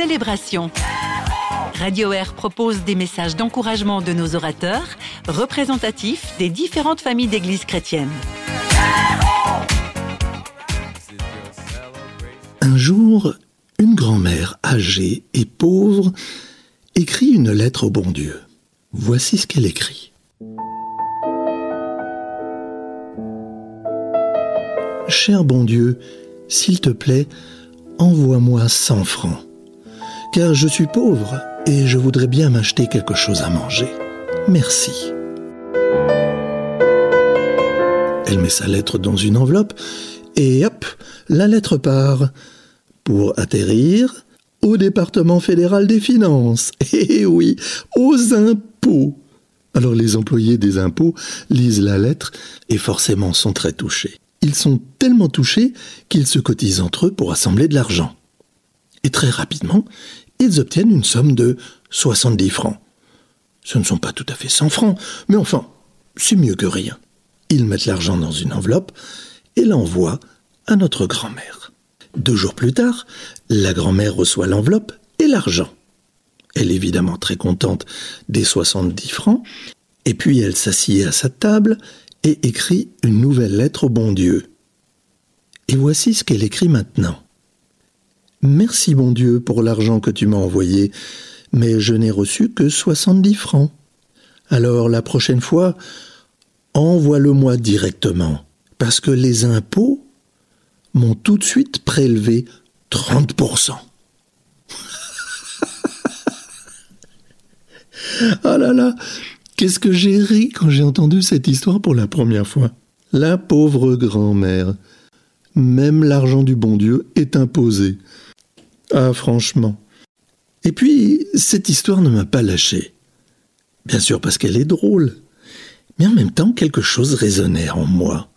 célébration. Radio Air propose des messages d'encouragement de nos orateurs, représentatifs des différentes familles d'églises chrétiennes. Un jour, une grand-mère âgée et pauvre écrit une lettre au bon Dieu. Voici ce qu'elle écrit. Cher bon Dieu, s'il te plaît, envoie-moi 100 francs, car je suis pauvre et je voudrais bien m'acheter quelque chose à manger. Merci. Elle met sa lettre dans une enveloppe et hop, la lettre part pour atterrir au département fédéral des finances. Eh oui, aux impôts. Alors les employés des impôts lisent la lettre et forcément sont très touchés. Ils sont tellement touchés qu'ils se cotisent entre eux pour assembler de l'argent. Et très rapidement, ils obtiennent une somme de 70 francs. Ce ne sont pas tout à fait 100 francs, mais enfin, c'est mieux que rien. Ils mettent l'argent dans une enveloppe et l'envoient à notre grand-mère. Deux jours plus tard, la grand-mère reçoit l'enveloppe et l'argent. Elle est évidemment très contente des 70 francs, et puis elle s'assied à sa table et écrit une nouvelle lettre au bon Dieu. Et voici ce qu'elle écrit maintenant. Merci bon Dieu pour l'argent que tu m'as envoyé, mais je n'ai reçu que 70 francs. Alors la prochaine fois, envoie-le-moi directement, parce que les impôts m'ont tout de suite prélevé 30%. ah là là, qu'est-ce que j'ai ri quand j'ai entendu cette histoire pour la première fois. La pauvre grand-mère. Même l'argent du bon Dieu est imposé. Ah, franchement. Et puis, cette histoire ne m'a pas lâché. Bien sûr parce qu'elle est drôle. Mais en même temps, quelque chose résonnait en moi.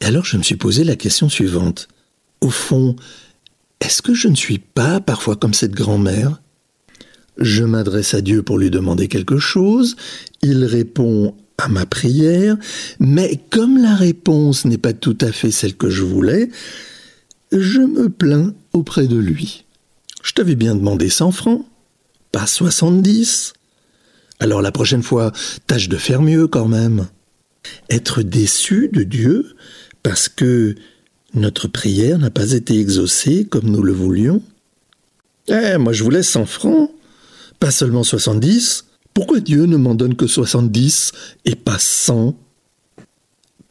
Et alors je me suis posé la question suivante. Au fond, est-ce que je ne suis pas parfois comme cette grand-mère? Je m'adresse à Dieu pour lui demander quelque chose, il répond à ma prière, mais comme la réponse n'est pas tout à fait celle que je voulais, je me plains auprès de lui. Je t'avais bien demandé 100 francs, pas 70. Alors la prochaine fois, tâche de faire mieux quand même. Être déçu de Dieu parce que notre prière n'a pas été exaucée comme nous le voulions. Eh, moi je vous laisse 100 francs, pas seulement 70. Pourquoi Dieu ne m'en donne que 70 et pas 100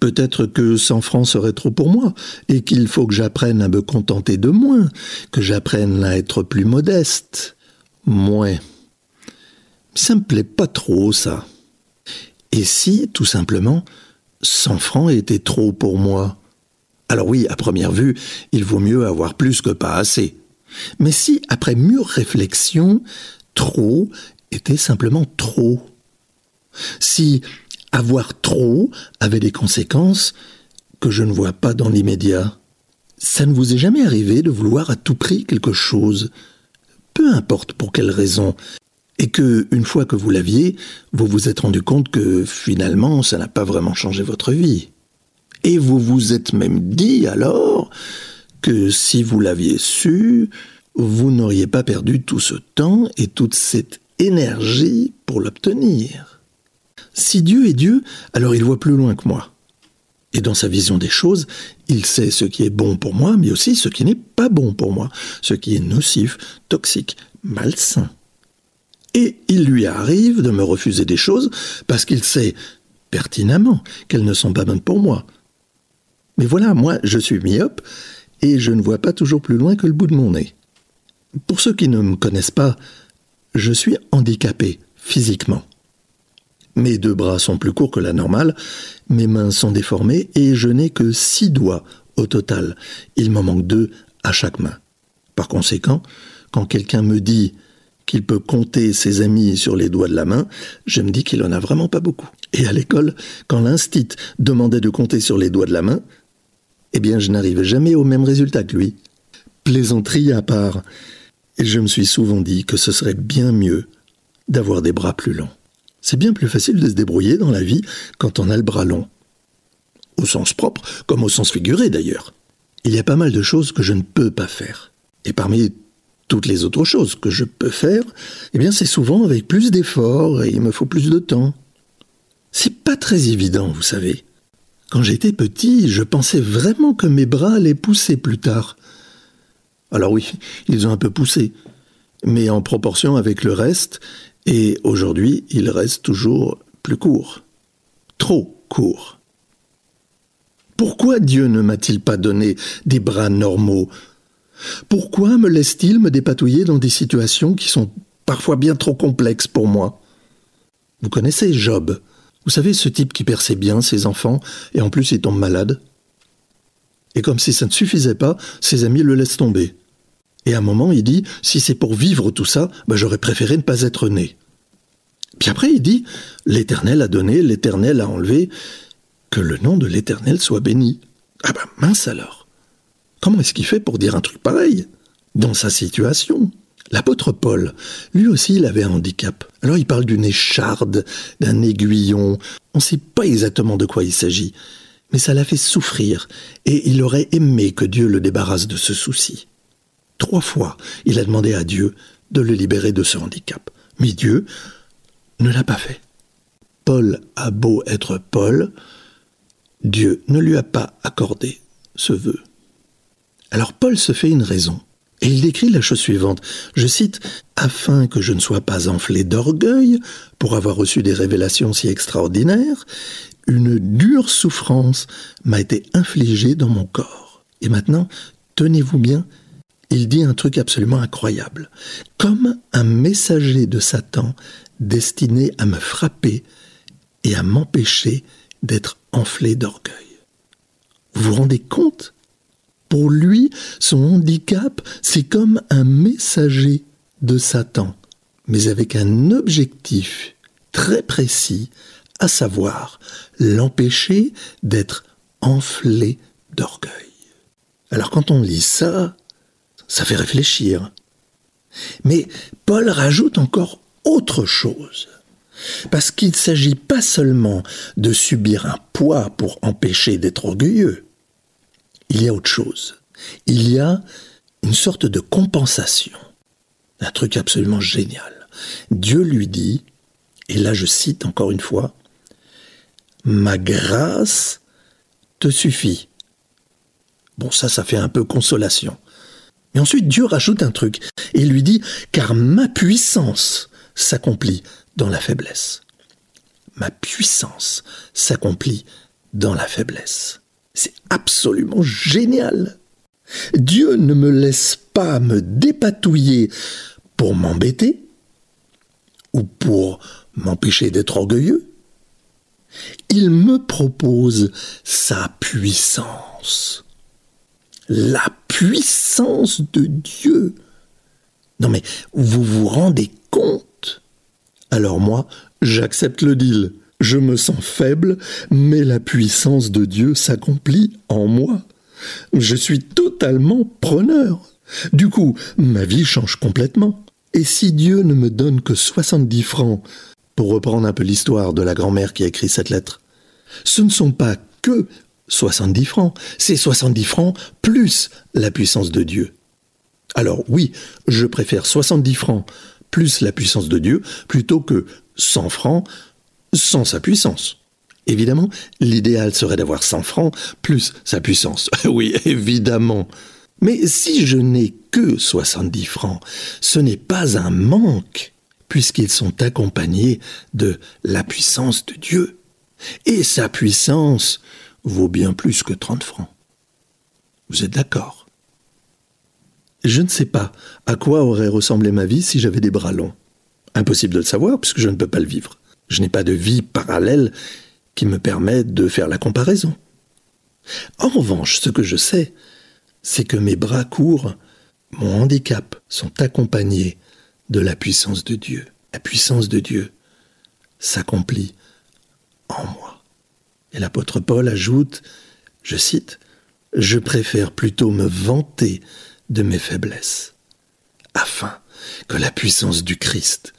Peut-être que 100 francs serait trop pour moi, et qu'il faut que j'apprenne à me contenter de moins, que j'apprenne à être plus modeste. Moins. Ça me plaît pas trop, ça. Et si, tout simplement, 100 francs étaient trop pour moi? Alors oui, à première vue, il vaut mieux avoir plus que pas assez. Mais si, après mûre réflexion, trop était simplement trop. Si avoir trop avait des conséquences que je ne vois pas dans l'immédiat. Ça ne vous est jamais arrivé de vouloir à tout prix quelque chose, peu importe pour quelle raison, et que, une fois que vous l'aviez, vous vous êtes rendu compte que finalement ça n'a pas vraiment changé votre vie. Et vous vous êtes même dit alors que si vous l'aviez su, vous n'auriez pas perdu tout ce temps et toute cette énergie pour l'obtenir. Si Dieu est Dieu, alors il voit plus loin que moi. Et dans sa vision des choses, il sait ce qui est bon pour moi, mais aussi ce qui n'est pas bon pour moi, ce qui est nocif, toxique, malsain. Et il lui arrive de me refuser des choses parce qu'il sait pertinemment qu'elles ne sont pas bonnes pour moi. Mais voilà, moi, je suis myope et je ne vois pas toujours plus loin que le bout de mon nez. Pour ceux qui ne me connaissent pas, je suis handicapé physiquement. Mes deux bras sont plus courts que la normale, mes mains sont déformées et je n'ai que six doigts au total. Il m'en manque deux à chaque main. Par conséquent, quand quelqu'un me dit qu'il peut compter ses amis sur les doigts de la main, je me dis qu'il en a vraiment pas beaucoup. Et à l'école, quand l'instit demandait de compter sur les doigts de la main, eh bien je n'arrivais jamais au même résultat que lui. Plaisanterie à part, et je me suis souvent dit que ce serait bien mieux d'avoir des bras plus longs. C'est bien plus facile de se débrouiller dans la vie quand on a le bras long. Au sens propre, comme au sens figuré d'ailleurs. Il y a pas mal de choses que je ne peux pas faire. Et parmi toutes les autres choses que je peux faire, eh bien c'est souvent avec plus d'efforts et il me faut plus de temps. C'est pas très évident, vous savez. Quand j'étais petit, je pensais vraiment que mes bras allaient pousser plus tard. Alors oui, ils ont un peu poussé, mais en proportion avec le reste, et aujourd'hui, ils restent toujours plus courts. Trop courts. Pourquoi Dieu ne m'a-t-il pas donné des bras normaux? Pourquoi me laisse-t-il me dépatouiller dans des situations qui sont parfois bien trop complexes pour moi? Vous connaissez Job? Vous savez ce type qui perd ses biens, ses enfants, et en plus il tombe malade? Et comme si ça ne suffisait pas, ses amis le laissent tomber. Et à un moment, il dit, si c'est pour vivre tout ça, bah, j'aurais préféré ne pas être né. Puis après, il dit, l'Éternel a donné, l'Éternel a enlevé, que le nom de l'Éternel soit béni. Ah ben mince alors. Comment est-ce qu'il fait pour dire un truc pareil Dans sa situation? L'apôtre Paul, lui aussi, il avait un handicap. Alors il parle d'une écharde, d'un aiguillon. On ne sait pas exactement de quoi il s'agit. Mais ça l'a fait souffrir, et il aurait aimé que Dieu le débarrasse de ce souci. Trois fois, il a demandé à Dieu de le libérer de ce handicap. Mais Dieu ne l'a pas fait. Paul a beau être Paul, Dieu ne lui a pas accordé ce vœu. Alors Paul se fait une raison. Et il décrit la chose suivante. Je cite Afin que je ne sois pas enflé d'orgueil pour avoir reçu des révélations si extraordinaires, une dure souffrance m'a été infligée dans mon corps. Et maintenant, tenez-vous bien, il dit un truc absolument incroyable. Comme un messager de Satan destiné à me frapper et à m'empêcher d'être enflé d'orgueil. Vous vous rendez compte? Pour lui, son handicap, c'est comme un messager de Satan, mais avec un objectif très précis, à savoir l'empêcher d'être enflé d'orgueil. Alors quand on lit ça, ça fait réfléchir. Mais Paul rajoute encore autre chose. Parce qu'il ne s'agit pas seulement de subir un poids pour empêcher d'être orgueilleux, il y a autre chose. Il y a une sorte de compensation. Un truc absolument génial. Dieu lui dit, et là je cite encore une fois, Ma grâce te suffit. Bon, ça, ça fait un peu consolation. Mais ensuite, Dieu rajoute un truc, et lui dit, Car ma puissance s'accomplit dans la faiblesse. Ma puissance s'accomplit dans la faiblesse. C'est absolument génial. Dieu ne me laisse pas me dépatouiller pour m'embêter ou pour m'empêcher d'être orgueilleux. Il me propose sa puissance. La puissance de Dieu. Non mais vous vous rendez compte? Alors moi, j'accepte le deal. Je me sens faible, mais la puissance de Dieu s'accomplit en moi. Je suis totalement preneur. Du coup, ma vie change complètement. Et si Dieu ne me donne que 70 francs, pour reprendre un peu l'histoire de la grand-mère qui a écrit cette lettre, ce ne sont pas que 70 francs, c'est 70 francs plus la puissance de Dieu. Alors oui, je préfère 70 francs plus la puissance de Dieu plutôt que 100 francs sans sa puissance. Évidemment, l'idéal serait d'avoir 100 francs plus sa puissance. oui, évidemment. Mais si je n'ai que 70 francs, ce n'est pas un manque, puisqu'ils sont accompagnés de la puissance de Dieu. Et sa puissance vaut bien plus que 30 francs. Vous êtes d'accord? Je ne sais pas à quoi aurait ressemblé ma vie si j'avais des bras longs. Impossible de le savoir, puisque je ne peux pas le vivre. Je n'ai pas de vie parallèle qui me permette de faire la comparaison. En revanche, ce que je sais, c'est que mes bras courts, mon handicap, sont accompagnés de la puissance de Dieu. La puissance de Dieu s'accomplit en moi. Et l'apôtre Paul ajoute, je cite, Je préfère plutôt me vanter de mes faiblesses, afin que la puissance du Christ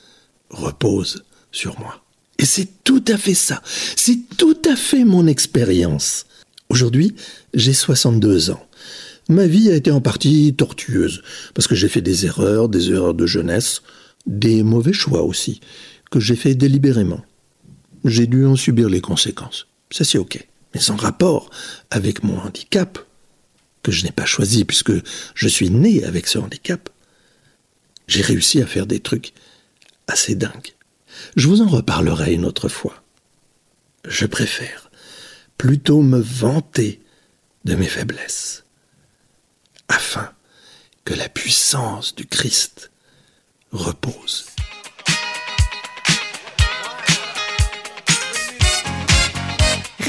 repose sur moi. Et c'est tout à fait ça. C'est tout à fait mon expérience. Aujourd'hui, j'ai 62 ans. Ma vie a été en partie tortueuse, parce que j'ai fait des erreurs, des erreurs de jeunesse, des mauvais choix aussi, que j'ai fait délibérément. J'ai dû en subir les conséquences. Ça c'est ok. Mais sans rapport avec mon handicap, que je n'ai pas choisi puisque je suis né avec ce handicap, j'ai réussi à faire des trucs assez dingues. Je vous en reparlerai une autre fois. Je préfère plutôt me vanter de mes faiblesses, afin que la puissance du Christ repose.